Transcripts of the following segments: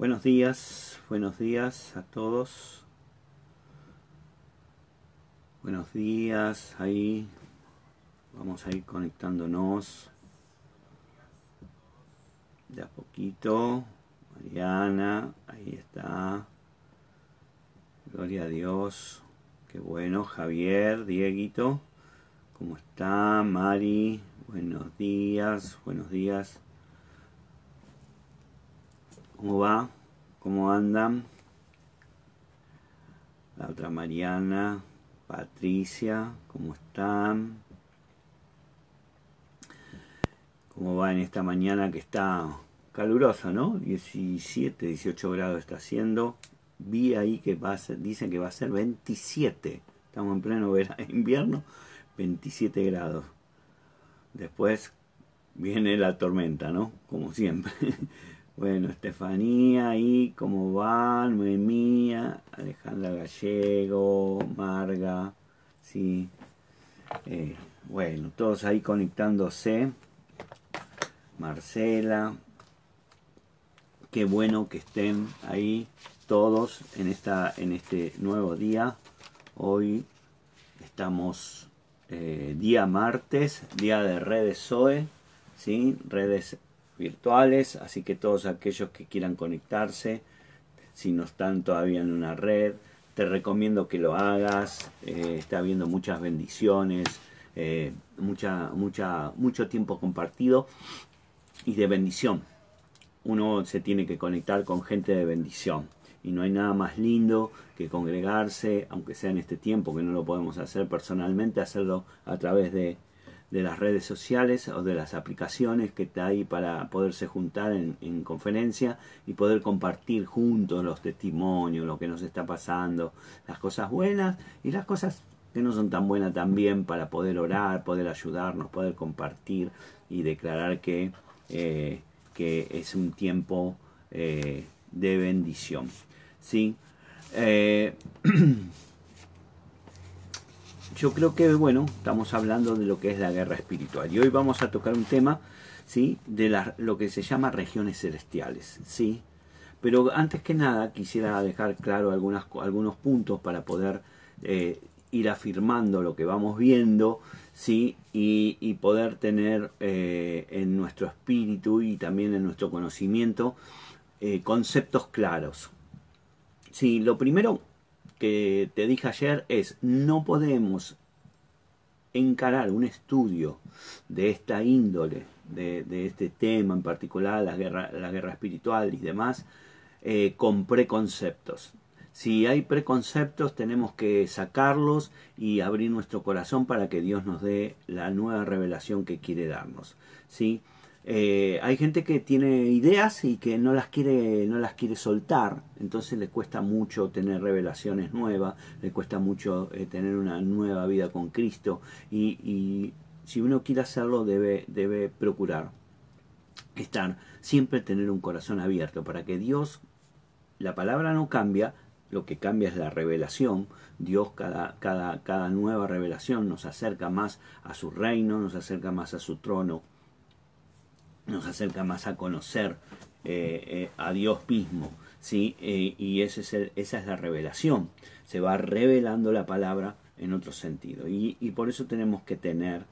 Buenos días, buenos días a todos. Buenos días, ahí vamos a ir conectándonos de a poquito. Mariana, ahí está. Gloria a Dios. Qué bueno, Javier, Dieguito. ¿Cómo está? Mari, buenos días, buenos días. ¿Cómo va? ¿Cómo andan? La otra Mariana, Patricia, ¿cómo están? ¿Cómo va en esta mañana que está calurosa, ¿no? 17, 18 grados está haciendo. Vi ahí que va a dicen que va a ser 27. Estamos en pleno invierno, 27 grados. Después viene la tormenta, ¿no? Como siempre. Bueno, Estefanía ahí, ¿cómo van? Noemía, Alejandra Gallego, Marga, sí. Eh, bueno, todos ahí conectándose. Marcela, qué bueno que estén ahí todos en, esta, en este nuevo día. Hoy estamos eh, día martes, día de redes SOE, ¿sí? redes virtuales, así que todos aquellos que quieran conectarse, si no están todavía en una red, te recomiendo que lo hagas, eh, está habiendo muchas bendiciones, eh, mucha, mucha, mucho tiempo compartido y de bendición. Uno se tiene que conectar con gente de bendición y no hay nada más lindo que congregarse, aunque sea en este tiempo que no lo podemos hacer personalmente, hacerlo a través de de las redes sociales o de las aplicaciones que está ahí para poderse juntar en, conferencia y poder compartir juntos los testimonios, lo que nos está pasando, las cosas buenas y las cosas que no son tan buenas también para poder orar, poder ayudarnos, poder compartir y declarar que, eh, que es un tiempo eh, de bendición. ¿sí? Eh, yo creo que, bueno, estamos hablando de lo que es la guerra espiritual. Y hoy vamos a tocar un tema, ¿sí? De lo que se llama regiones celestiales, ¿sí? Pero antes que nada quisiera dejar claro algunas, algunos puntos para poder eh, ir afirmando lo que vamos viendo, ¿sí? Y, poder tener eh, en nuestro espíritu y también en nuestro conocimiento eh, conceptos claros. Sí, lo primero que te dije ayer es, no podemos encarar un estudio de esta índole, de, este tema en particular, la guerra, la guerra espiritual y demás, eh, con preconceptos. Si hay preconceptos tenemos que sacarlos y abrir nuestro corazón para que Dios nos dé la nueva revelación que quiere darnos. ¿sí? Eh, hay gente que tiene ideas y que no las quiere no las quiere soltar. Entonces le cuesta mucho tener revelaciones nuevas le cuesta mucho eh, tener una nueva vida con Cristo. Y, si uno quiere hacerlo debe debe procurar estar siempre tener un corazón abierto para que Dios la palabra no cambia lo que cambia es la revelación. Dios cada, cada, cada nueva revelación nos acerca más a su reino, nos acerca más a su trono nos acerca más a conocer eh, eh, a Dios mismo, ¿sí? Eh, y es esa es la revelación, se va revelando la palabra en otro sentido. Y, por eso tenemos que tener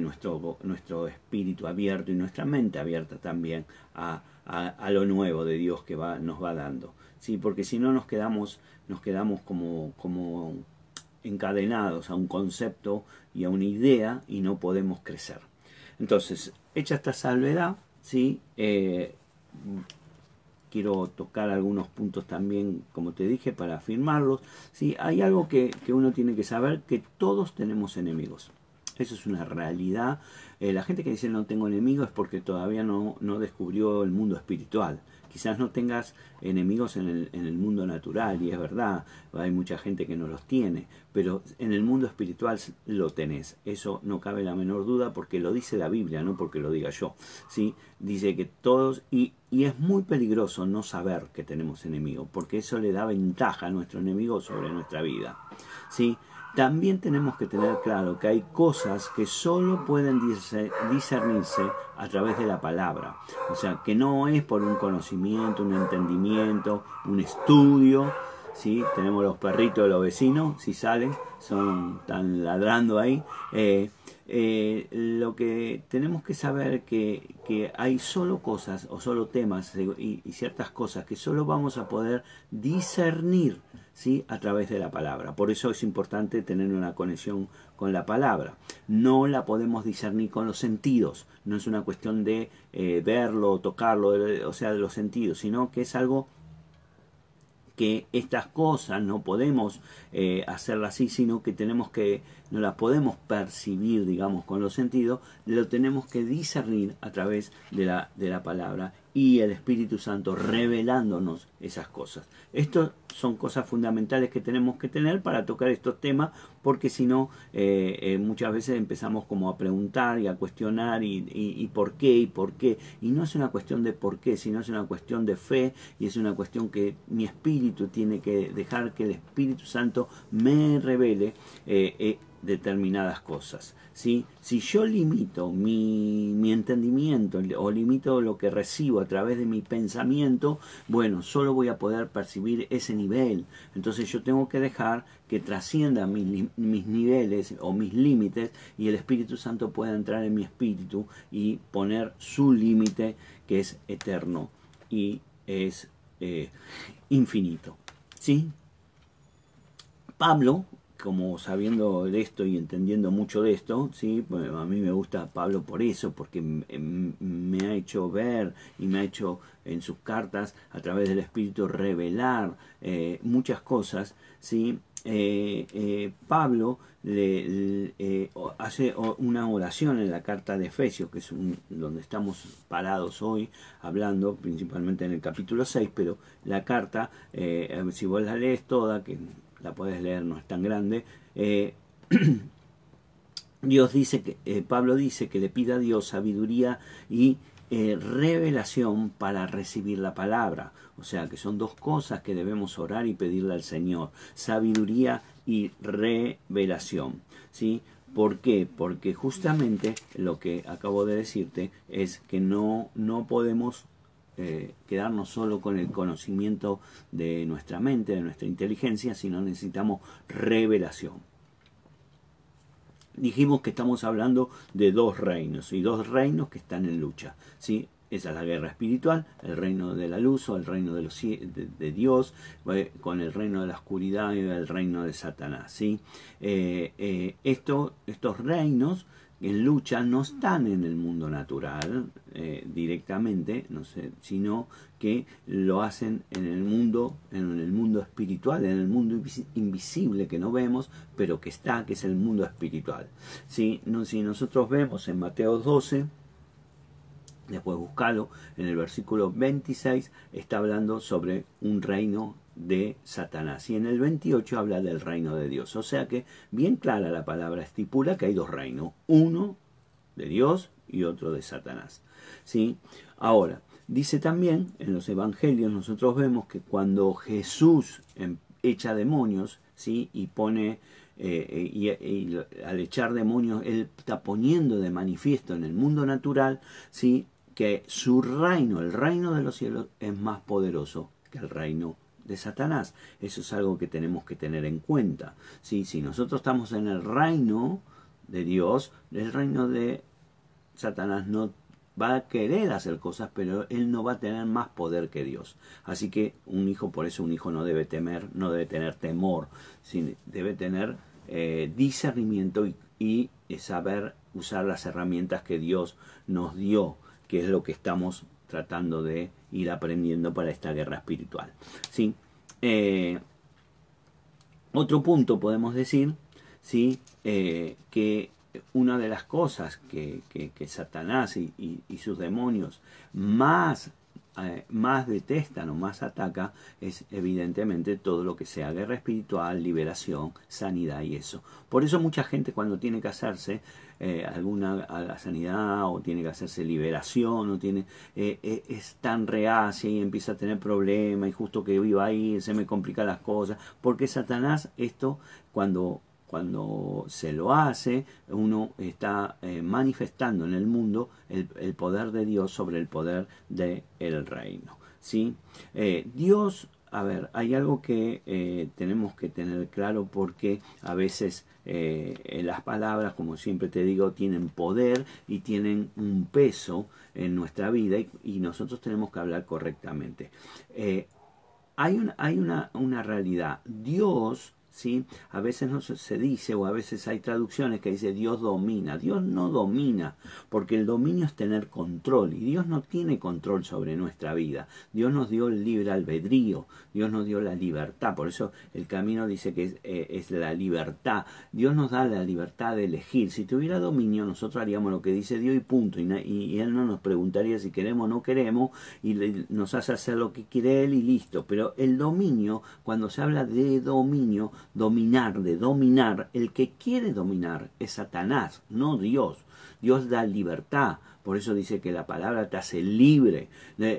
nuestro, nuestro espíritu abierto y nuestra mente abierta también a, a, lo nuevo de Dios que va, nos va dando. ¿sí? Porque si no nos quedamos, nos quedamos como, como encadenados a un concepto y a una idea y no podemos crecer. Entonces, hecha esta salvedad, ¿sí? Eh, quiero tocar algunos puntos también, como te dije, para afirmarlos. ¿sí? Hay algo que, uno tiene que saber, que todos tenemos enemigos. Eso es una realidad. Eh, la gente que dice no tengo enemigos es porque todavía no, no descubrió el mundo espiritual. Quizás no tengas enemigos en el, en el mundo natural, y es verdad, hay mucha gente que no los tiene, pero en el mundo espiritual lo tenés. Eso no cabe la menor duda porque lo dice la Biblia, no porque lo diga yo. ¿sí? Dice que todos, y, y es muy peligroso no saber que tenemos enemigos, porque eso le da ventaja a nuestro enemigo sobre nuestra vida. ¿sí? También tenemos que tener claro que hay cosas que solo pueden discernirse a través de la palabra. O sea, que no es por un conocimiento, un entendimiento, un estudio. ¿sí? Tenemos los perritos de los vecinos, si salen, son están ladrando ahí. Eh, eh, lo que tenemos que saber que, que hay solo cosas o solo temas y, ciertas cosas que solo vamos a poder discernir ¿sí? a través de la palabra. Por eso es importante tener una conexión con la palabra. No la podemos discernir con los sentidos. No es una cuestión de eh, verlo, tocarlo, o sea, de los sentidos, sino que es algo que estas cosas no podemos eh, hacerlas así, sino que tenemos que, no las podemos percibir, digamos, con los sentidos, lo tenemos que discernir a través de la, de la palabra y el Espíritu Santo revelándonos esas cosas. Estas son cosas fundamentales que tenemos que tener para tocar estos temas, porque si no, eh, eh, muchas veces empezamos como a preguntar y a cuestionar y, y, por qué y por qué. Y no es una cuestión de por qué, sino es una cuestión de fe y es una cuestión que mi espíritu tiene que dejar que el Espíritu Santo me revele. Eh, determinadas cosas. ¿sí? Si yo limito mi, mi, entendimiento o limito lo que recibo a través de mi pensamiento, bueno, solo voy a poder percibir ese nivel. Entonces yo tengo que dejar que trascienda mis, mis niveles o mis límites y el Espíritu Santo pueda entrar en mi espíritu y poner su límite que es eterno y es eh, infinito. ¿Sí? Pablo como sabiendo de esto y entendiendo mucho de esto, ¿sí? a mí me gusta Pablo por eso, porque me ha hecho ver y me ha hecho en sus cartas a través del Espíritu revelar eh, muchas cosas, ¿sí? Eh, eh, Pablo le, hace una oración en la carta de Efesios, que es donde estamos parados hoy, hablando principalmente en el capítulo 6, pero la carta, si vos la lees toda, que la puedes leer, no es tan grande. Eh, Dios dice que, eh, Pablo dice que le pida a Dios sabiduría y eh, revelación para recibir la palabra. O sea que son dos cosas que debemos orar y pedirle al Señor. Sabiduría y revelación. ¿sí? ¿Por qué? Porque justamente lo que acabo de decirte es que no, no podemos eh, quedarnos solo con el conocimiento de nuestra mente, de nuestra inteligencia, sino necesitamos revelación. Dijimos que estamos hablando de dos reinos y dos reinos que están en lucha. ¿sí? Esa es la guerra espiritual, el reino de la luz o el reino de, los, de, Dios, eh, con el reino de la oscuridad y el reino de Satanás. ¿sí? Eh, esto, estos reinos en lucha no están en el mundo natural eh, directamente, no sino que lo hacen en el mundo, en el mundo espiritual, en el mundo invisible que no vemos, pero que está, que es el mundo espiritual. Si nosotros vemos en Mateo 12, después buscalo, en el versículo 26 está hablando sobre un reino de Satanás. Y en el 28 habla del reino de Dios. O sea que bien clara la palabra estipula que hay dos reinos, uno de Dios y otro de Satanás. ¿Sí? Ahora, dice también en los evangelios nosotros vemos que cuando Jesús em, echa demonios, ¿sí? y pone eh, y, al echar demonios, él está poniendo de manifiesto en el mundo natural, ¿sí? que su reino, el reino de los cielos, es más poderoso que el reino de Satanás. Eso es algo que tenemos que tener en cuenta. Si nosotros estamos en el reino de Dios, el reino de Satanás no va a querer hacer cosas, pero él no va a tener más poder que Dios. Así que un hijo, por eso un hijo no debe temer, no debe tener temor, sino debe tener eh, discernimiento y, y saber usar las herramientas que Dios nos dio, que es lo que estamos tratando de ir aprendiendo para esta guerra espiritual. ¿sí? Eh, otro punto podemos decir ¿sí? Eh, que una de las cosas que, Satanás y, sus demonios más, eh, más detestan o más ataca es evidentemente todo lo que sea guerra espiritual, liberación, sanidad y eso. Por eso mucha gente cuando tiene que hacerse eh, alguna a la sanidad o tiene que hacerse liberación o tiene eh, es tan reacia y empieza a tener problemas y justo que viva ahí se me complican las cosas porque Satanás esto cuando cuando se lo hace, uno está eh, manifestando en el mundo el, poder de Dios sobre el poder del el reino. ¿sí? Eh, Dios, a ver, hay algo que eh, tenemos que tener claro porque a veces las palabras, como siempre te digo, tienen poder y tienen un peso en nuestra vida y, nosotros tenemos que hablar correctamente. hay una, hay una, una realidad. Dios ¿sí? A veces no se dice o a veces hay traducciones que dice Dios domina. Dios no domina, porque el dominio es tener control y Dios no tiene control sobre nuestra vida. Dios nos dio el libre albedrío, Dios nos dio la libertad, por eso el camino dice que es, eh, la libertad. Dios nos da la libertad de elegir. Si tuviera dominio, nosotros haríamos lo que dice Dios y punto. Y, Él no nos preguntaría si queremos o no queremos y nos hace hacer lo que quiere Él y listo. Pero el dominio, cuando se habla de dominio, dominar, de dominar, el que quiere dominar es Satanás, no Dios. Dios da libertad, por eso dice que la palabra te hace libre,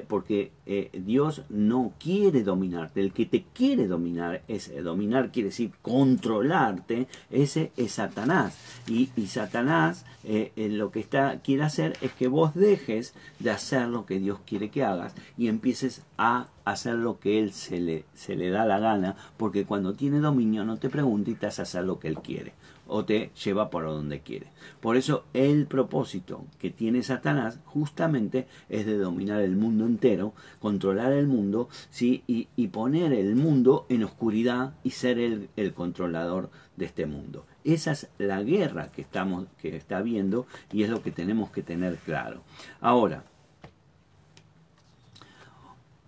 porque eh, Dios no quiere dominarte. El que te quiere dominar, es eh, dominar quiere decir controlarte, ese es Satanás. Y, Satanás eh, lo que está, quiere hacer es que vos dejes de hacer lo que Dios quiere que hagas y empieces a hacer lo que Él se le, se le da la gana, porque cuando tiene dominio no te pregunta y te hace hacer lo que Él quiere o te lleva por donde quiere. Por eso el propósito que tiene Satanás justamente es de dominar el mundo entero, controlar el mundo ¿sí? y, poner el mundo en oscuridad y ser el, el controlador de este mundo. Esa es la guerra que, estamos, que está viendo y es lo que tenemos que tener claro. Ahora,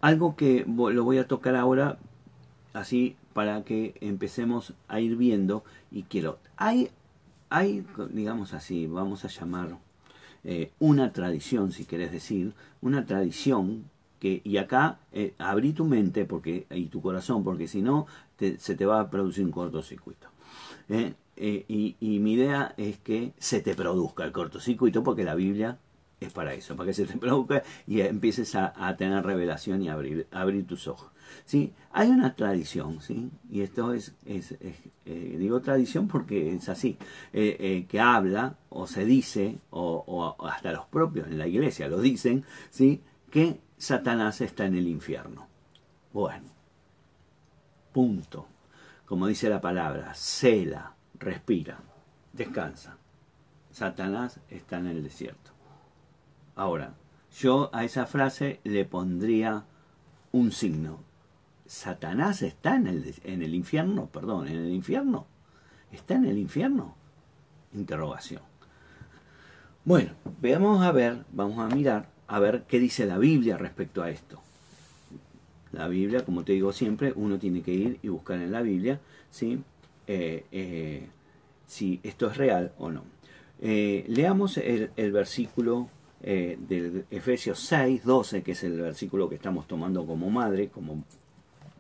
algo que lo voy a tocar ahora, así para que empecemos a ir viendo y quiero hay hay digamos así vamos a llamar eh, una tradición si querés decir una tradición que y acá eh, abrí tu mente porque y tu corazón porque si no se te va a producir un cortocircuito eh, y, y, mi idea es que se te produzca el cortocircuito porque la Biblia es para eso, para que se te produzca y empieces a, a tener revelación y abrir, abrir tus ojos. ¿Sí? Hay una tradición, ¿sí? y esto es, es, eh, digo tradición porque es así, eh, eh, que habla o se dice, o, hasta los propios en la iglesia lo dicen, ¿sí? que Satanás está en el infierno. Bueno, punto. Como dice la palabra, cela, respira, descansa. Satanás está en el desierto. Ahora, yo a esa frase le pondría un signo, Satanás está en el, en el infierno, perdón, en el infierno. ¿Está en el infierno? Interrogación. Bueno, veamos a ver, vamos a mirar, a ver qué dice la Biblia respecto a esto. La Biblia, como te digo siempre, uno tiene que ir y buscar en la Biblia ¿sí? Eh, eh, si esto es real o no. Eh, leamos el, el versículo del Efesios 6, 12, que es el versículo que estamos tomando como madre, como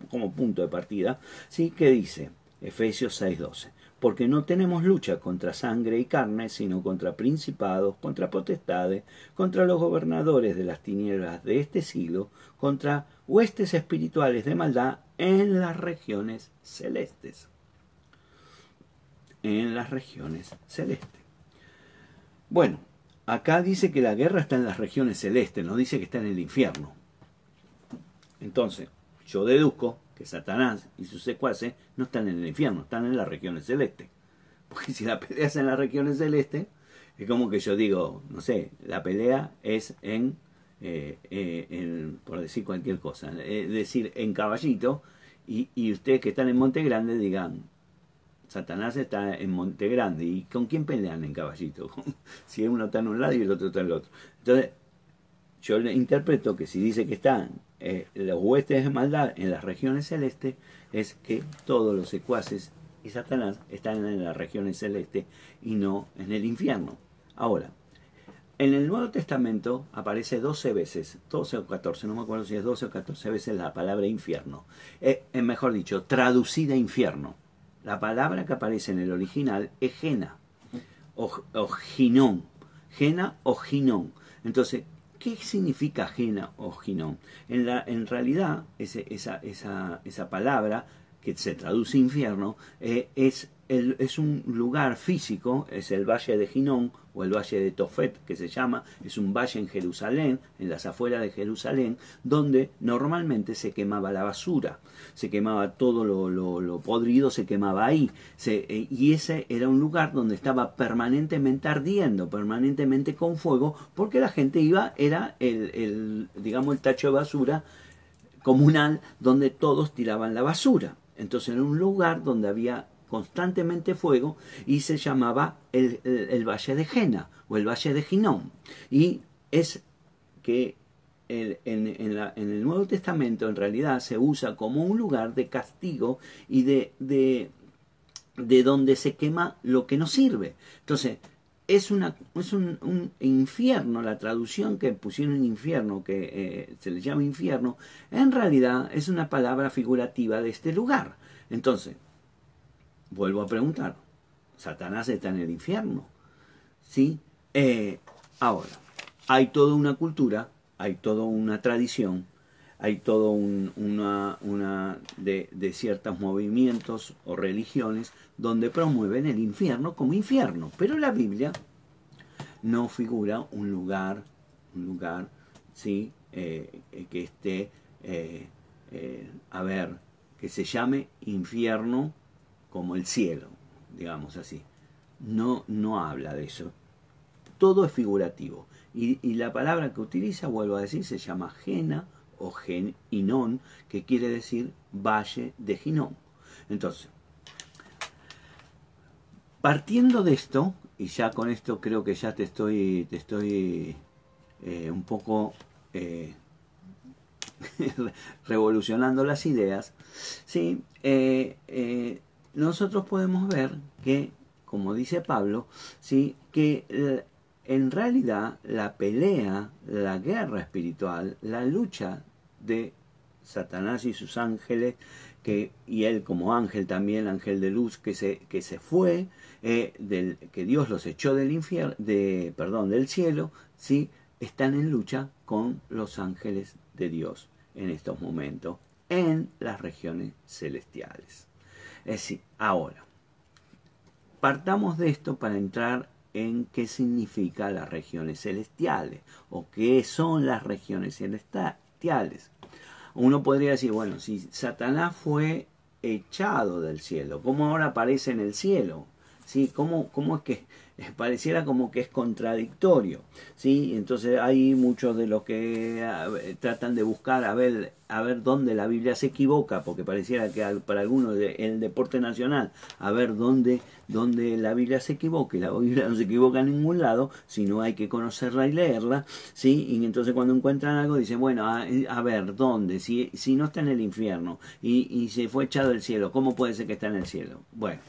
como punto de partida, ¿sí? que dice Efesios 6:12, porque no tenemos lucha contra sangre y carne, sino contra principados, contra potestades, contra los gobernadores de las tinieblas de este siglo, contra huestes espirituales de maldad en las regiones celestes. En las regiones celestes. Bueno, acá dice que la guerra está en las regiones celestes, no dice que está en el infierno. Entonces, yo deduzco que Satanás y sus secuaces no están en el infierno, están en las regiones celestes. Porque si la pelea es en las regiones celestes, es como que yo digo, no sé, la pelea es en, eh, eh, por decir cualquier cosa, es decir, en caballito, y, y ustedes que están en Monte Grande digan, Satanás está en Monte Grande, ¿y con quién pelean en caballito? si uno está en un lado y el otro está en el otro. Entonces, yo le interpreto que si dice que están eh, los huestes de maldad en las regiones celestes, es que todos los secuaces y Satanás están en las regiones celestes y no en el infierno. Ahora, en el Nuevo Testamento aparece 12 veces, 12 o 14, no me acuerdo si es 12 o 14 veces la palabra infierno. Eh, eh, mejor dicho, traducida infierno. La palabra que aparece en el original es gena o, o ginón. Gena o ginón. Entonces, ¿Qué significa Jena o Ginón? En, realidad, esa, palabra que se traduce infierno eh, es es un lugar físico, es el valle de Ginón o el valle de Tofet que se llama, es un valle en Jerusalén, en las afueras de Jerusalén, donde normalmente se quemaba la basura, se quemaba todo lo, podrido, se quemaba ahí, eh, y ese era un lugar donde estaba permanentemente ardiendo, permanentemente con fuego, porque la gente iba, era el, el digamos, el tacho de basura comunal donde todos tiraban la basura. Entonces era un lugar donde había constantemente fuego y se llamaba el, Valle de Jena o el Valle de Ginón. Y es que en, el Nuevo Testamento en realidad se usa como un lugar de castigo y de, de, de donde se quema lo que no sirve. Entonces, es, una, es un, infierno, la traducción que pusieron infierno, que eh, se le llama infierno, en realidad es una palabra figurativa de este lugar. Entonces, vuelvo a preguntar, Satanás está en el infierno. ¿Sí? Eh, ahora, hay toda una cultura, hay toda una tradición, hay todo una, una de, de, ciertos movimientos o religiones donde promueven el infierno como infierno. Pero la Biblia no figura un lugar, un lugar, ¿sí? Eh, que esté, eh, a ver, que se llame infierno como el cielo, digamos así. No, no habla de eso. Todo es figurativo. Y, la palabra que utiliza, vuelvo a decir, se llama Gena o Inón, que quiere decir valle de Ginón. Entonces, partiendo de esto, y ya con esto creo que ya te estoy, te estoy eh, un poco eh, revolucionando las ideas, ¿sí? Eh, nosotros podemos ver que, como dice Pablo, ¿sí? que eh, en realidad la pelea, la guerra espiritual, la lucha de Satanás y sus ángeles, que, y él como ángel también, ángel de luz, que se, que se fue, eh, del, que Dios los echó del infierno, de, perdón, del cielo, ¿sí? están en lucha con los ángeles de Dios en estos momentos, en las regiones celestiales. Es decir, ahora, partamos de esto para entrar en qué significa las regiones celestiales o qué son las regiones celestiales. Uno podría decir, bueno, si Satanás fue echado del cielo, ¿cómo ahora aparece en el cielo? ¿Sí? ¿Cómo, ¿Cómo es que pareciera como que es contradictorio, ¿sí? Entonces hay muchos de los que tratan de buscar a ver, a ver dónde la Biblia se equivoca, porque pareciera que para algunos el deporte nacional, a ver dónde, dónde la Biblia se equivoca, y la Biblia no se equivoca en ningún lado, sino hay que conocerla y leerla, ¿sí? Y entonces cuando encuentran algo dicen, bueno, a, ver, ¿dónde? Si, si no está en el infierno y, y se fue echado del cielo, ¿cómo puede ser que está en el cielo? Bueno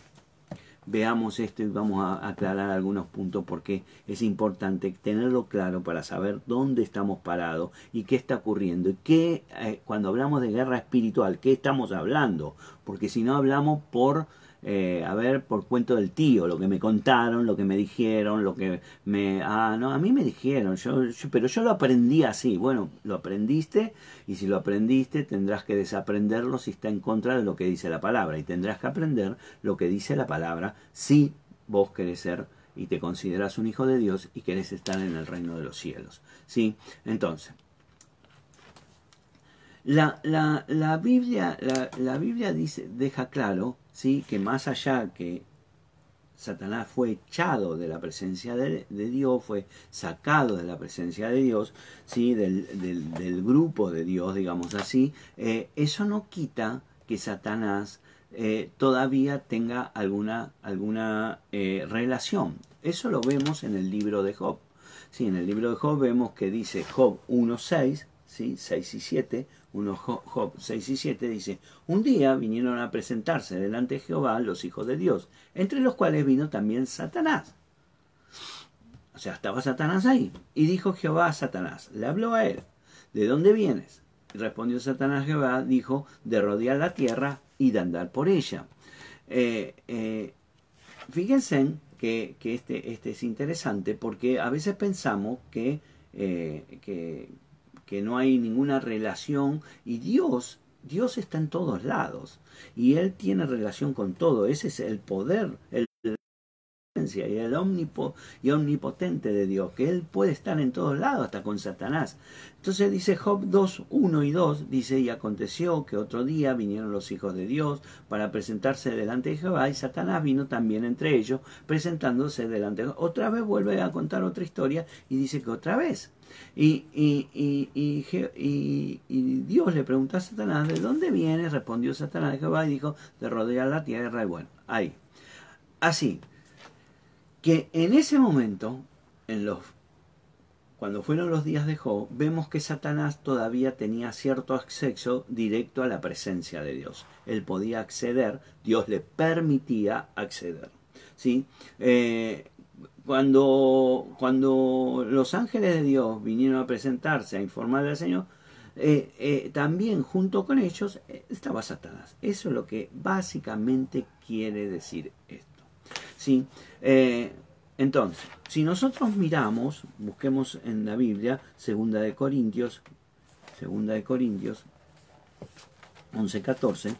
veamos esto y vamos a aclarar algunos puntos porque es importante tenerlo claro para saber dónde estamos parados y qué está ocurriendo y qué eh, cuando hablamos de guerra espiritual qué estamos hablando porque si no hablamos por eh, a ver, por cuento del tío, lo que me contaron, lo que me dijeron, lo que me... Ah, no, a mí me dijeron, yo, pero yo lo aprendí así. Bueno, lo aprendiste y si lo aprendiste tendrás que desaprenderlo si está en contra de lo que dice la palabra y tendrás que aprender lo que dice la palabra si vos querés ser y te consideras un hijo de Dios y querés estar en el reino de los cielos. ¿Sí? Entonces, la, la, la Biblia, la, la Biblia dice, deja claro ¿sí? que más allá que Satanás fue echado de la presencia de, Dios, fue sacado de la presencia de Dios, ¿sí? del, del, grupo de Dios, digamos así, eh, eso no quita que Satanás eh, todavía tenga alguna, alguna eh, relación. Eso lo vemos en el libro de Job. Sí, en el libro de Job vemos que dice Job 1.6, ¿sí? 6 y 7, 1 Job 6 y 7 dice, un día vinieron a presentarse delante de Jehová los hijos de Dios, entre los cuales vino también Satanás. O sea, estaba Satanás ahí. Y dijo Jehová a Satanás, le habló a él, ¿de dónde vienes? Respondió Satanás a Jehová, dijo, de rodear la tierra y de andar por ella. Eh, eh, fíjense que, este, este, es interesante porque a veces pensamos que, eh, que, que no hay ninguna relación y Dios Dios está en todos lados y Él tiene relación con todo. Ese es el poder, el y el omnipo y omnipotente de Dios, que Él puede estar en todos lados, hasta con Satanás. Entonces dice Job 2, 1 y 2, dice, y aconteció que otro día vinieron los hijos de Dios para presentarse delante de Jehová, y Satanás vino también entre ellos, presentándose delante de Jehová. Otra vez vuelve a contar otra historia y dice que otra vez. Y, y, y, y, Dios le preguntó a Satanás, ¿de dónde viene? Respondió Satanás de Jehová y dijo, de rodear la tierra. Y bueno, ahí. Así, que en ese momento, en los, cuando fueron los días de Job, vemos que Satanás todavía tenía cierto acceso directo a la presencia de Dios. Él podía acceder, Dios le permitía acceder. ¿sí? Eh, cuando, cuando los ángeles de Dios vinieron a presentarse, a informarle al Señor, eh, eh, también junto con ellos estaba Satanás. Eso es lo que básicamente quiere decir esto. ¿Sí? Eh, entonces, si nosotros miramos, busquemos en la Biblia, segunda de Corintios, segunda de Corintios 11.14,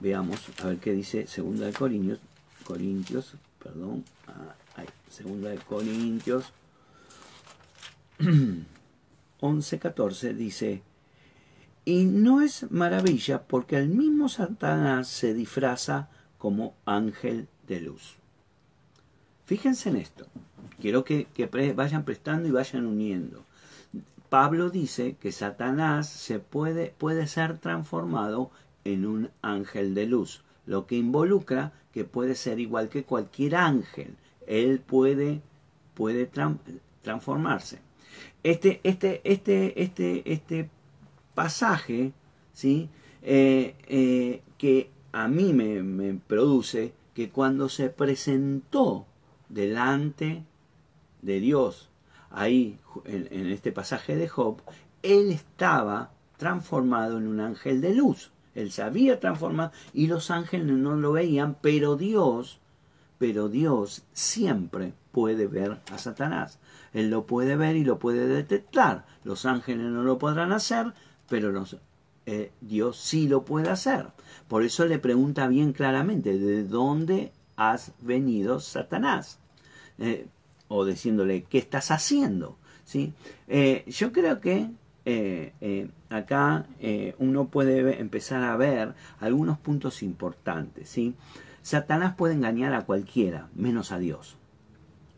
veamos a ver qué dice segunda de Corintios, Corintios, perdón, ah, segunda de Corintios 11.14 dice, y no es maravilla porque el mismo Satanás se disfraza como ángel de luz. Fíjense en esto. Quiero que, vayan prestando y vayan uniendo. Pablo dice que Satanás se puede, puede ser transformado en un ángel de luz, lo que involucra que puede ser igual que cualquier ángel. Él puede, puede transformarse. Este, este, este, este, este pasaje, ¿sí? Eh, eh, que a mí me, me produce que cuando se presentó delante de Dios, ahí en, este pasaje de Job, él estaba transformado en un ángel de luz. Él se había transformado y los ángeles no lo veían, pero Dios, pero Dios siempre puede ver a Satanás. Él lo puede ver y lo puede detectar. Los ángeles no lo podrán hacer, pero los, eh, Dios sí lo puede hacer. Por eso le pregunta bien claramente, ¿de dónde has venido Satanás? Eh, o diciéndole, ¿qué estás haciendo? ¿Sí? Eh, yo creo que acá uno puede empezar a ver algunos puntos importantes. ¿sí? Satanás puede engañar a cualquiera, menos a Dios.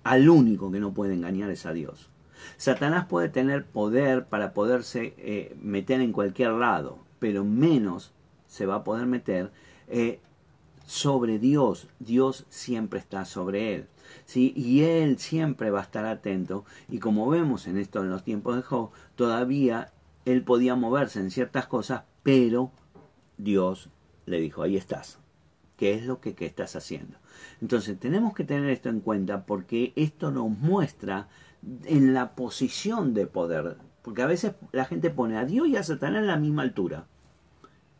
Al único que no puede engañar es a Dios. Satanás puede tener poder para poderse eh, meter en cualquier lado, pero menos se va a poder meter eh, sobre Dios. Dios siempre está sobre él. ¿sí? Y él siempre va a estar atento. Y como vemos en esto en los tiempos de Job, todavía él podía moverse en ciertas cosas, pero Dios le dijo, ahí estás. ¿Qué es lo que, que estás haciendo? Entonces tenemos que tener esto en cuenta porque esto nos muestra en la posición de poder. Porque a veces la gente pone a Dios y a Satanás en la misma altura.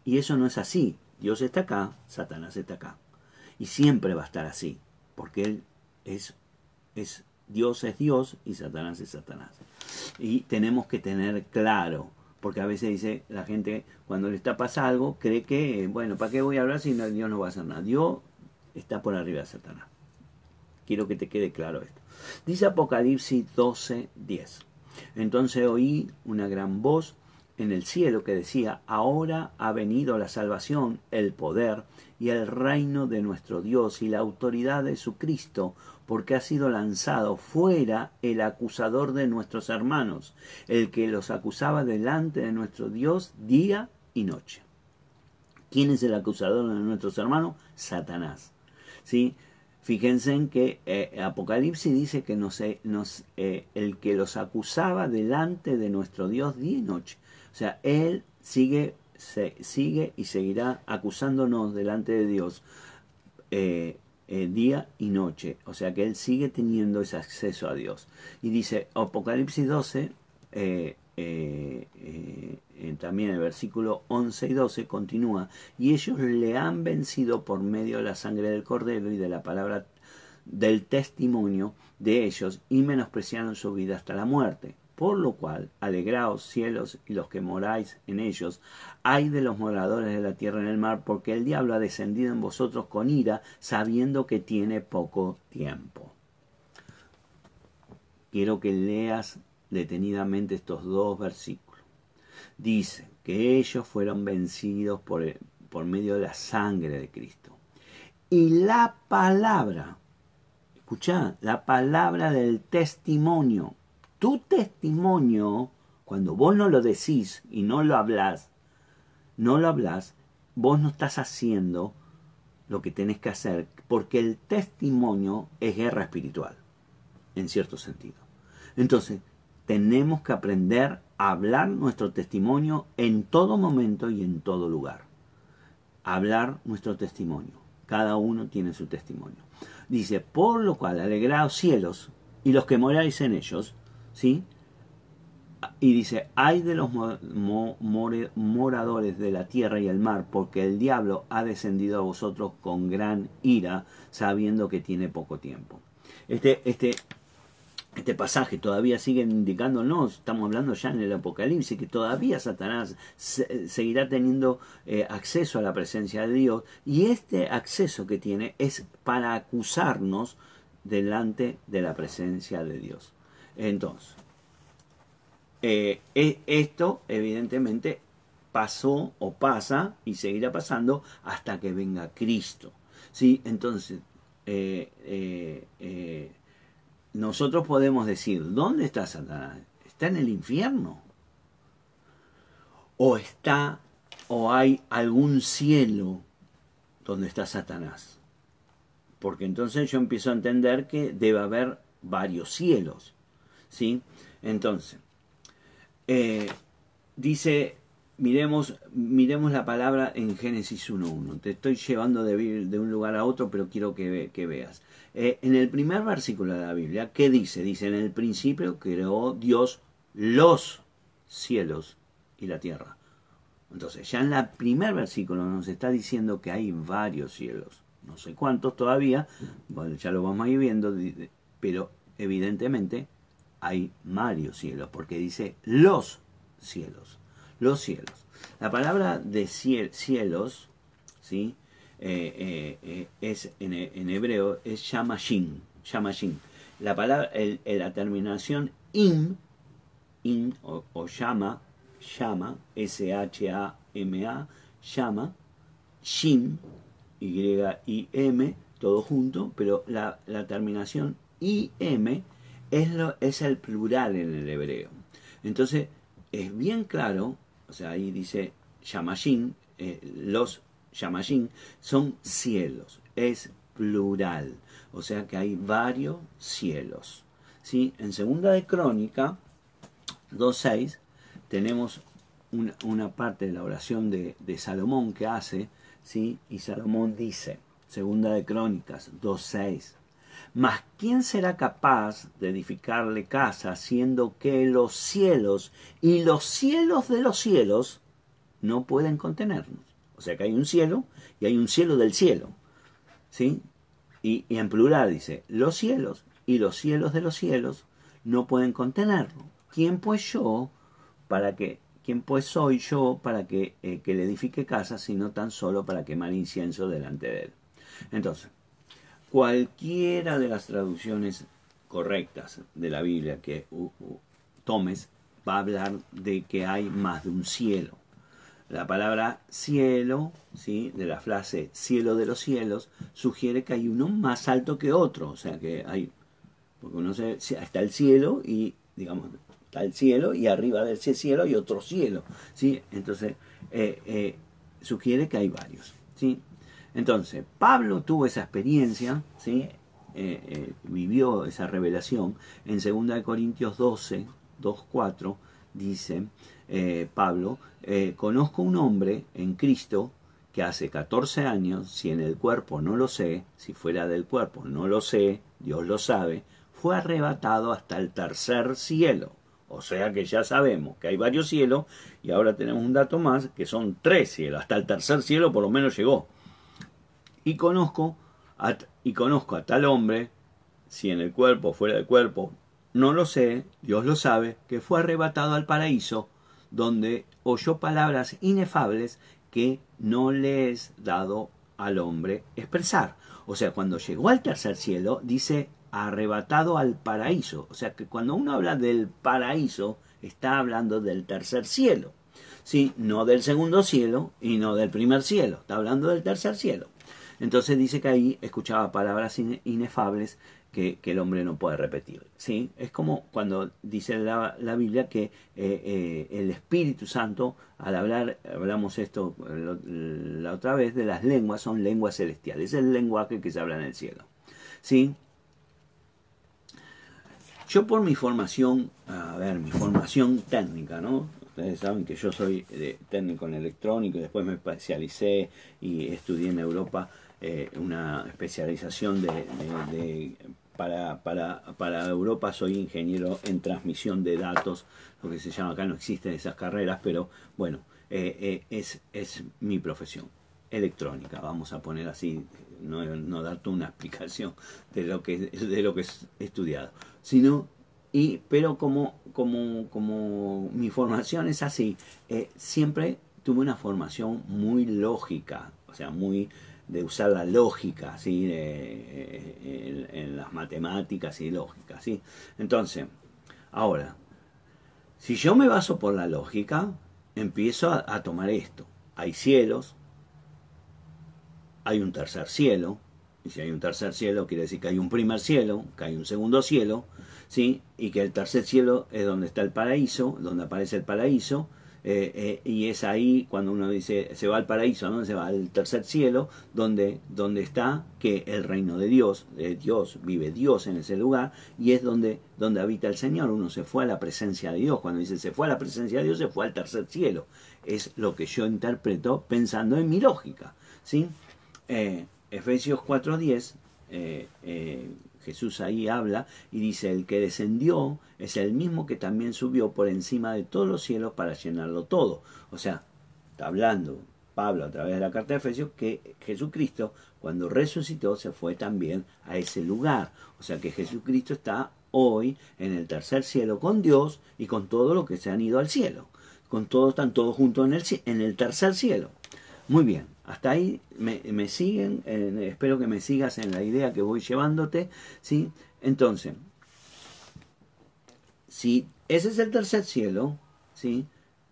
Y eso no es así. Dios está acá, Satanás está acá. Y siempre va a estar así. Porque Él es, es Dios es Dios y Satanás es Satanás. Y tenemos que tener claro. Porque a veces dice la gente, cuando le está pasando algo, cree que, bueno, ¿para qué voy a hablar si Dios no va a hacer nada? Dios está por arriba de Satanás. Quiero que te quede claro esto. Dice Apocalipsis 12, 10. Entonces oí una gran voz en el cielo que decía, ahora ha venido la salvación, el poder y el reino de nuestro Dios y la autoridad de su Cristo, porque ha sido lanzado fuera el acusador de nuestros hermanos, el que los acusaba delante de nuestro Dios día y noche. ¿Quién es el acusador de nuestros hermanos? Satanás. ¿Sí? Fíjense en que eh, Apocalipsis dice que nos, nos, eh, el que los acusaba delante de nuestro Dios día y noche. O sea, Él sigue, se, sigue y seguirá acusándonos delante de Dios eh, día y noche. O sea que Él sigue teniendo ese acceso a Dios. Y dice Apocalipsis 12, también el versículo 11 y 12 continúa, y ellos le han vencido por medio de la sangre del cordero y de la palabra del testimonio de ellos y menospreciaron su vida hasta la muerte. por lo cual, alegraos cielos y los que moráis en ellos, hay de los moradores de la tierra en el mar, porque el diablo ha descendido en vosotros con ira, sabiendo que tiene poco tiempo. Quiero que leas detenidamente estos dos versículos. Dice que ellos fueron vencidos por, por medio de la sangre de Cristo. Y la palabra, escucha, la palabra del testimonio tu testimonio, cuando vos no lo decís y no lo hablas, no lo hablas, vos no estás haciendo lo que tenés que hacer, porque el testimonio es guerra espiritual, en cierto sentido. Entonces, tenemos que aprender a hablar nuestro testimonio en todo momento y en todo lugar. Hablar nuestro testimonio. Cada uno tiene su testimonio. Dice, por lo cual alegraos cielos y los que moráis en ellos, ¿sí? Y dice, hay de los moradores de la tierra y el mar, porque el diablo ha descendido a vosotros con gran ira, sabiendo que tiene poco tiempo. Este, este, este pasaje todavía sigue indicándonos, estamos hablando ya en el Apocalipsis, que todavía Satanás seguirá teniendo eh, acceso a la presencia de Dios, y este acceso que tiene es para acusarnos delante de la presencia de Dios. Entonces, eh, e, esto evidentemente pasó o pasa y seguirá pasando hasta que venga Cristo. ¿sí? Entonces, eh, nosotros podemos decir, ¿dónde está Satanás? ¿Está en el infierno? ¿O está, o hay algún cielo donde está Satanás? Porque entonces yo empiezo a entender que debe haber varios cielos. ¿sí? Entonces, eh, dice, miremos, miremos la palabra en Génesis 1.1. Te estoy llevando de, un lugar a otro, pero quiero que, veas. Eh, en el primer versículo de la Biblia, ¿qué dice? Dice, en el principio creó Dios los cielos y la tierra. Entonces, ya en el primer versículo nos está diciendo que hay varios cielos. No sé cuántos todavía, bueno, ya lo vamos a viendo, pero evidentemente hay varios cielos, porque dice los cielos, los cielos. La palabra de cielos, ¿sí? Eh, eh, eh, es en, hebreo es shamashin, shamashin. La palabra, la terminación im, in o, o llama, llama, S-H-A-M-A, Y-I-M, todo junto, pero la, la terminación I-M es, lo, es el plural en el hebreo. Entonces, es bien claro, o sea, ahí dice Yamashin, eh, los Yamashin son cielos, es plural, o sea que hay varios cielos. ¿sí? En segunda de Crónica 2.6 tenemos una, una, parte de la oración de, de Salomón que hace, ¿sí? y Salomón dice, segunda de Crónicas 2.6, mas ¿quién será capaz de edificarle casa, siendo que los cielos y los cielos de los cielos no pueden contenernos? O sea que hay un cielo y hay un cielo del cielo. ¿Sí? Y, en plural dice, los cielos y los cielos de los cielos no pueden contenerlo. ¿Quién pues yo para que quién pues soy yo para que, eh, que le edifique casa, sino tan solo para quemar incienso delante de él? Entonces, cualquiera de las traducciones correctas de la Biblia que tomes va a hablar de que hay más de un cielo. La palabra cielo, ¿sí? de la frase cielo de los cielos, sugiere que hay uno más alto que otro. O sea que hay, porque uno se, está el cielo y, digamos, está el cielo y arriba de ese cielo hay otro cielo. ¿sí? Entonces, eh, eh, sugiere que hay varios. ¿sí? Entonces, Pablo tuvo esa experiencia, ¿sí? Eh, eh, vivió esa revelación. En 2 Corintios 12, 2, 4, dice eh, Pablo, conozco un hombre en Cristo que hace 14 años, si en el cuerpo no lo sé, si fuera del cuerpo no lo sé, Dios lo sabe, fue arrebatado hasta el tercer cielo. O sea que ya sabemos que hay varios cielos y ahora tenemos un dato más que son tres cielos. Hasta el tercer cielo por lo menos llegó y conozco a, y conozco a tal hombre, si en el cuerpo o fuera del cuerpo, no lo sé, Dios lo sabe, que fue arrebatado al paraíso, donde oyó palabras inefables que no le es dado al hombre expresar. O sea, cuando llegó al tercer cielo, dice arrebatado al paraíso. O sea que cuando uno habla del paraíso, está hablando del tercer cielo. ¿sí? No del segundo cielo y no del primer cielo, está hablando del tercer cielo. Entonces dice que ahí escuchaba palabras inefables que, el hombre no puede repetir. ¿sí? Es como cuando dice la, Biblia que eh, eh, el Espíritu Santo, al hablar, hablamos esto la otra vez, de las lenguas, son lenguas celestiales, es el lenguaje que se habla en el cielo. ¿sí? Yo por mi formación, a ver, mi formación técnica, ¿no? Ustedes saben que yo soy técnico en electrónico y después me especialicé y estudié en Europa eh, una especialización de, para, para, para, Europa. Soy ingeniero en transmisión de datos, lo que se llama. Acá no existen esas carreras, pero bueno, eh, eh, es, es mi profesión. Electrónica, vamos a poner así, no, no darte una explicación de lo que, de lo que he estudiado, sino y, pero como, como, como mi formación es así, siempre tuve una formación muy lógica, o sea, muy de usar la lógica, ¿sí? Eh, en, las matemáticas y lógica, ¿sí? Entonces, ahora, si yo me baso por la lógica, empiezo a tomar esto. Hay cielos, hay un tercer cielo, y si hay un tercer cielo, quiere decir que hay un primer cielo, que hay un segundo cielo, ¿sí? y que el tercer cielo es donde está el paraíso, donde aparece el paraíso, eh, eh, y es ahí cuando uno dice se va al paraíso, ¿no? se va al tercer cielo, donde, donde está que el reino de Dios, de Dios, vive Dios en ese lugar, y es donde, donde habita el Señor. Uno se fue a la presencia de Dios. Cuando dice se fue a la presencia de Dios, se fue al tercer cielo. Es lo que yo interpreto pensando en mi lógica. ¿sí? Eh, Efesios 4.10, eh, eh, Jesús ahí habla y dice, el que descendió es el mismo que también subió por encima de todos los cielos para llenarlo todo. O sea, está hablando Pablo a través de la carta de Efesios que Jesucristo cuando resucitó se fue también a ese lugar. O sea que Jesucristo está hoy en el tercer cielo con Dios y con todo lo que se han ido al cielo. Con todos, están todos juntos en el, en el tercer cielo. Muy bien, hasta ahí me, siguen, eh, espero que me sigas en la idea que voy llevándote, ¿sí? Entonces, si ese es el tercer cielo, ¿sí?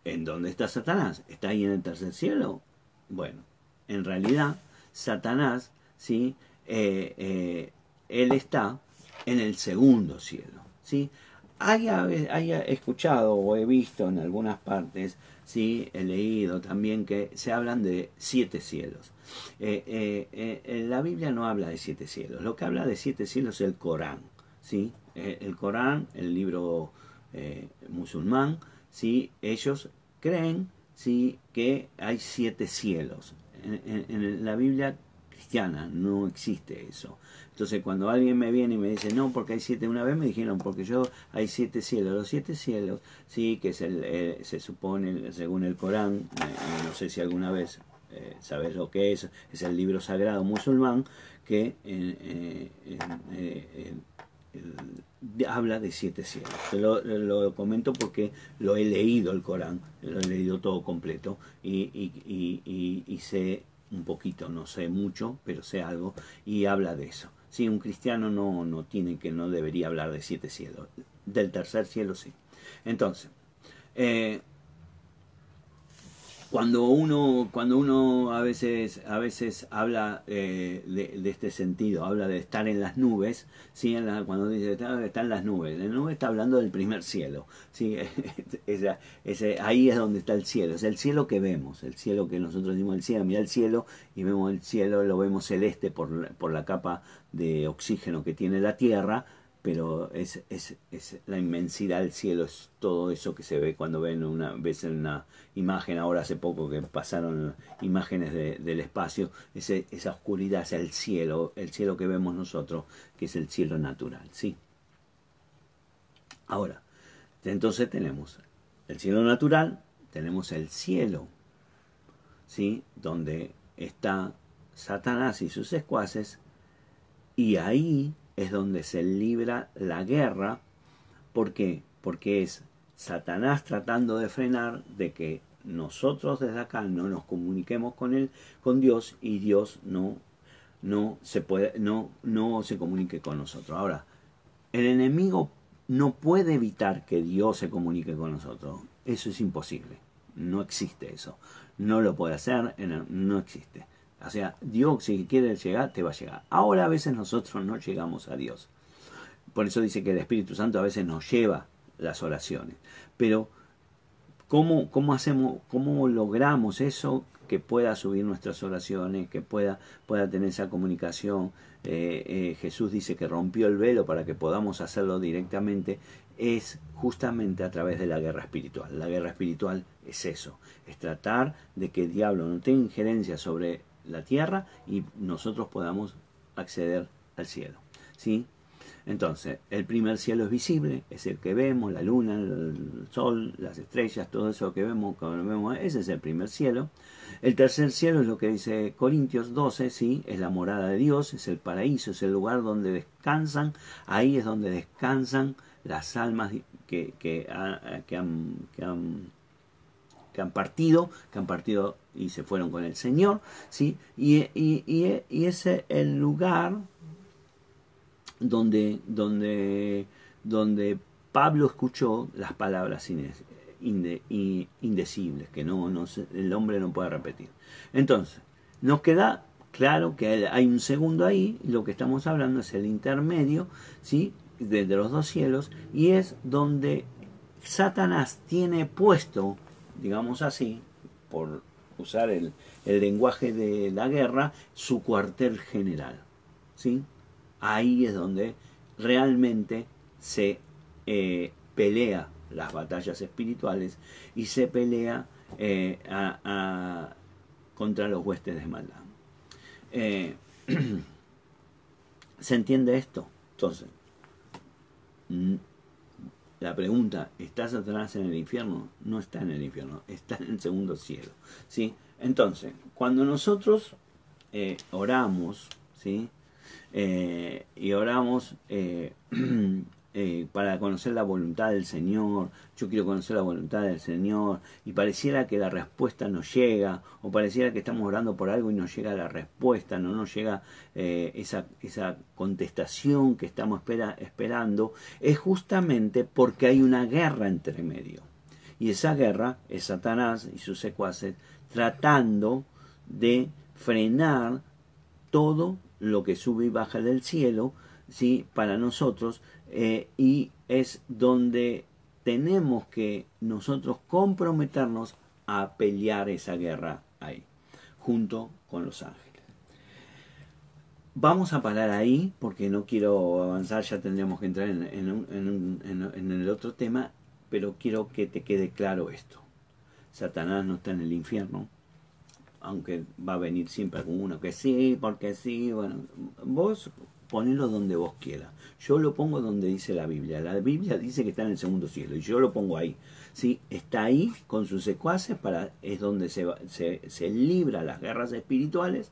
¿En dónde está Satanás? ¿Está ahí en el tercer cielo? Bueno, en realidad, Satanás, ¿sí? Eh, eh, él está en el segundo cielo, ¿sí? Haya, haya escuchado o he visto en algunas partes ¿sí? he leído también que se hablan de siete cielos. Eh, eh, eh, la Biblia no habla de siete cielos, lo que habla de siete cielos es el Corán. ¿sí? el Corán, el libro musulmán, ¿sí? ellos creen ¿sí? que hay siete cielos. en la Biblia no existe eso. Entonces cuando alguien me viene y me dice, no, porque hay siete, una vez me dijeron, porque yo hay siete cielos. Los siete cielos, sí, que es el, eh, se supone, según el Corán, eh, no sé si alguna vez eh, sabes lo que es, es el libro sagrado musulmán, que habla de siete cielos. Lo, lo, comento porque lo he leído el Corán, lo he leído todo completo y, y, y, y sé un poquito, no sé mucho, pero sé algo, y habla de eso. Sí, un cristiano no, no tiene que, no debería hablar de siete cielos. Del tercer cielo sí. Entonces, eh, cuando uno, cuando uno a veces, a veces habla eh, de, este sentido, habla de estar en las nubes, ¿sí? cuando dice está, en las nubes, la nube está hablando del primer cielo, ¿sí? ese, ahí es donde está el cielo, es el cielo que vemos, el cielo que nosotros decimos el cielo, mira el cielo y vemos el cielo, lo vemos celeste por, por la capa de oxígeno que tiene la tierra, pero es, es, es, la inmensidad del cielo, es todo eso que se ve cuando ven una, ves en una imagen, ahora hace poco que pasaron imágenes del espacio, esa oscuridad es el cielo, el cielo que vemos nosotros, que es el cielo natural, ¿sí? Ahora, entonces tenemos el cielo natural, tenemos el cielo, ¿sí? Donde está Satanás y sus escuaces, y ahí es donde se libra la guerra ¿Por qué? Porque es Satanás tratando de frenar de que nosotros desde acá no nos comuniquemos con él, con Dios, y Dios no, no se puede, no, no se comunique con nosotros. Ahora, el enemigo no puede evitar que Dios se comunique con nosotros. Eso es imposible. No existe eso. No lo puede hacer, no existe. O sea, Dios si quiere llegar, te va a llegar. Ahora a veces nosotros no llegamos a Dios. Por eso dice que el Espíritu Santo a veces nos lleva las oraciones. Pero, ¿cómo, cómo hacemos, cómo logramos eso? Que pueda subir nuestras oraciones, que pueda, pueda tener esa comunicación. Eh, eh, Jesús dice que rompió el velo para que podamos hacerlo directamente. Es justamente a través de la guerra espiritual. La guerra espiritual es eso, es tratar de que el diablo no tenga injerencia sobre la tierra y nosotros podamos acceder al cielo. ¿sí? Entonces, el primer cielo es visible, es el que vemos, la luna, el sol, las estrellas, todo eso que vemos, cuando vemos, ese es el primer cielo. El tercer cielo es lo que dice Corintios 12, ¿sí? es la morada de Dios, es el paraíso, es el lugar donde descansan, ahí es donde descansan las almas que, que, que, han, que, han, que han partido, que han partido y se fueron con el Señor, ¿sí? y, y, y, y es el lugar donde, donde, donde Pablo escuchó las palabras indecibles, que no, no, el hombre no puede repetir. Entonces, nos queda claro que hay un segundo ahí, lo que estamos hablando es el intermedio, ¿sí? de, los dos cielos, y es donde Satanás tiene puesto, digamos así, por usar el, el lenguaje de la guerra, su cuartel general. ¿sí? ahí es donde realmente se eh, pelea las batallas espirituales y se pelea eh, contra los huestes de maldad. Eh, ¿Se entiende esto? Entonces, la pregunta, ¿está Satanás en el infierno? No está en el infierno, está en el segundo cielo. ¿sí? Entonces, cuando nosotros oramos, ¿sí? Eh, y oramos eh, eh, para conocer la voluntad del Señor, yo quiero conocer la voluntad del Señor, y pareciera que la respuesta no llega, o pareciera que estamos orando por algo y no llega la respuesta, no nos llega esa, esa contestación que estamos esperando, es justamente porque hay una guerra entre medio. Y esa guerra es Satanás y sus secuaces tratando de frenar todo lo que sube y baja del cielo, ¿sí? para nosotros, eh, y es donde tenemos que nosotros comprometernos a pelear esa guerra ahí, junto con los ángeles. Vamos a parar ahí porque no quiero avanzar, ya tendríamos que entrar en, en el otro tema, pero quiero que te quede claro esto. Satanás no está en el infierno, aunque va a venir siempre alguno que sí, porque sí, bueno, vos ponelo donde vos quieras. Yo lo pongo donde dice la Biblia. La Biblia dice que está en el segundo cielo y yo lo pongo ahí. ¿sí? Está ahí con sus secuaces, para, es donde se, se, libra las guerras espirituales.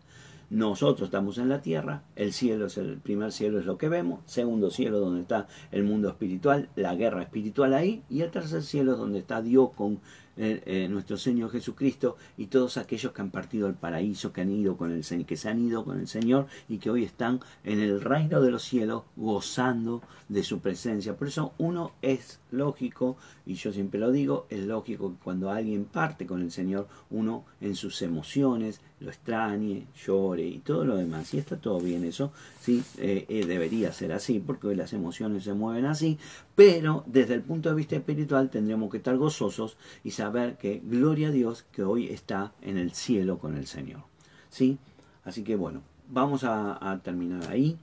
Nosotros estamos en la tierra, el cielo es el primer cielo es lo que vemos, segundo cielo donde está el mundo espiritual, la guerra espiritual ahí, y el tercer cielo es donde está Dios con eh, eh, nuestro Señor Jesucristo y todos aquellos que han partido al paraíso, que han ido con el que se han ido con el Señor y que hoy están en el reino de los cielos gozando de su presencia. Por eso uno es lógico, y yo siempre lo digo, es lógico que cuando alguien parte con el Señor, uno en sus emociones lo extrañe, llore y todo lo demás. Y está todo bien eso, sí, eh, debería ser así, porque hoy las emociones se mueven así, pero desde el punto de vista espiritual tendríamos que estar gozosos y saber que gloria a Dios que hoy está en el cielo con el Señor. ¿Sí? Así que bueno, vamos a, terminar ahí.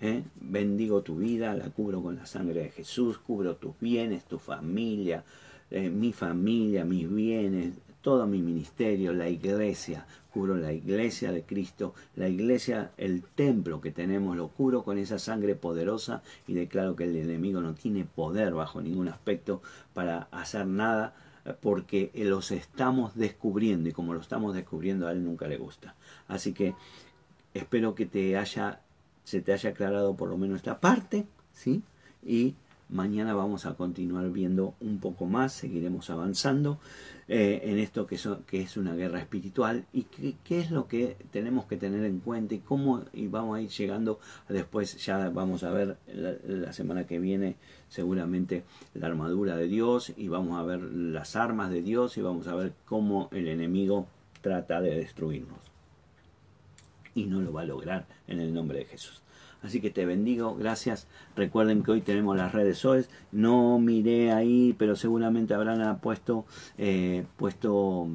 ¿Eh? Bendigo tu vida, la cubro con la sangre de Jesús, cubro tus bienes, tu familia, eh, mi familia, mis bienes, todo mi ministerio, la iglesia, cubro la iglesia de Cristo, la iglesia, el templo que tenemos, lo cubro con esa sangre poderosa y declaro que el enemigo no tiene poder bajo ningún aspecto para hacer nada porque los estamos descubriendo y como lo estamos descubriendo a él nunca le gusta. Así que espero que te haya, se te haya aclarado por lo menos esta parte, ¿sí? Y Mañana vamos a continuar viendo un poco más, seguiremos avanzando eh, en esto que, es una guerra espiritual y qué es lo que tenemos que tener en cuenta y cómo y vamos a ir llegando después, ya vamos a ver la, semana que viene seguramente la armadura de Dios y vamos a ver las armas de Dios y vamos a ver cómo el enemigo trata de destruirnos. Y no lo va a lograr en el nombre de Jesús. Así que te bendigo, gracias. Recuerden que hoy tenemos las redes SOES. No miré ahí, pero seguramente habrán puesto, eh, puesto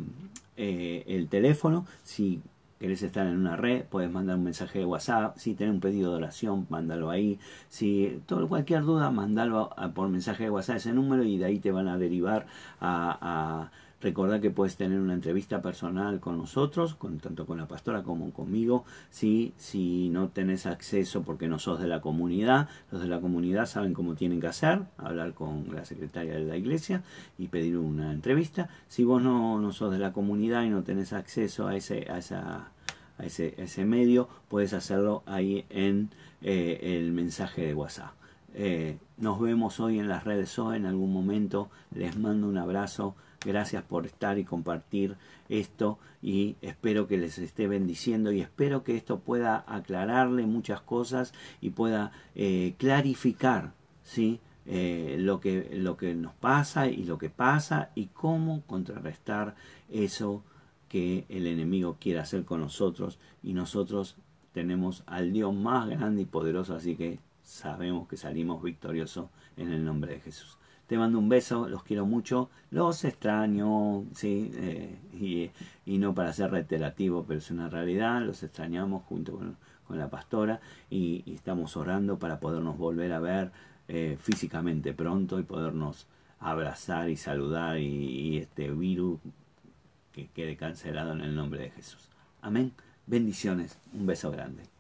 eh, el teléfono. Si querés estar en una red, puedes mandar un mensaje de WhatsApp. Si tenés un pedido de oración, mándalo ahí. Si todo, cualquier duda, mándalo por mensaje de WhatsApp ese número y de ahí te van a derivar a Recordad que puedes tener una entrevista personal con nosotros, con, tanto con la pastora como conmigo. Si, si no tenés acceso porque no sos de la comunidad, los de la comunidad saben cómo tienen que hacer, hablar con la secretaria de la iglesia y pedir una entrevista. Si vos no, no sos de la comunidad y no tenés acceso a ese, a esa, a ese, ese medio, puedes hacerlo ahí en eh, el mensaje de WhatsApp. Eh, nos vemos hoy en las redes o en algún momento. Les mando un abrazo. Gracias por estar y compartir esto y espero que les esté bendiciendo y espero que esto pueda aclararle muchas cosas y pueda eh, clarificar ¿sí? Eh, lo, que, lo que nos pasa y lo que pasa y cómo contrarrestar eso que el enemigo quiere hacer con nosotros y nosotros tenemos al Dios más grande y poderoso así que sabemos que salimos victoriosos en el nombre de Jesús. Te mando un beso, los quiero mucho, los extraño, sí, eh, y, no para ser reiterativo, pero es una realidad, los extrañamos junto con, la pastora y, estamos orando para podernos volver a ver eh, físicamente pronto y podernos abrazar y saludar y, y este virus que quede cancelado en el nombre de Jesús. Amén. Bendiciones. Un beso grande.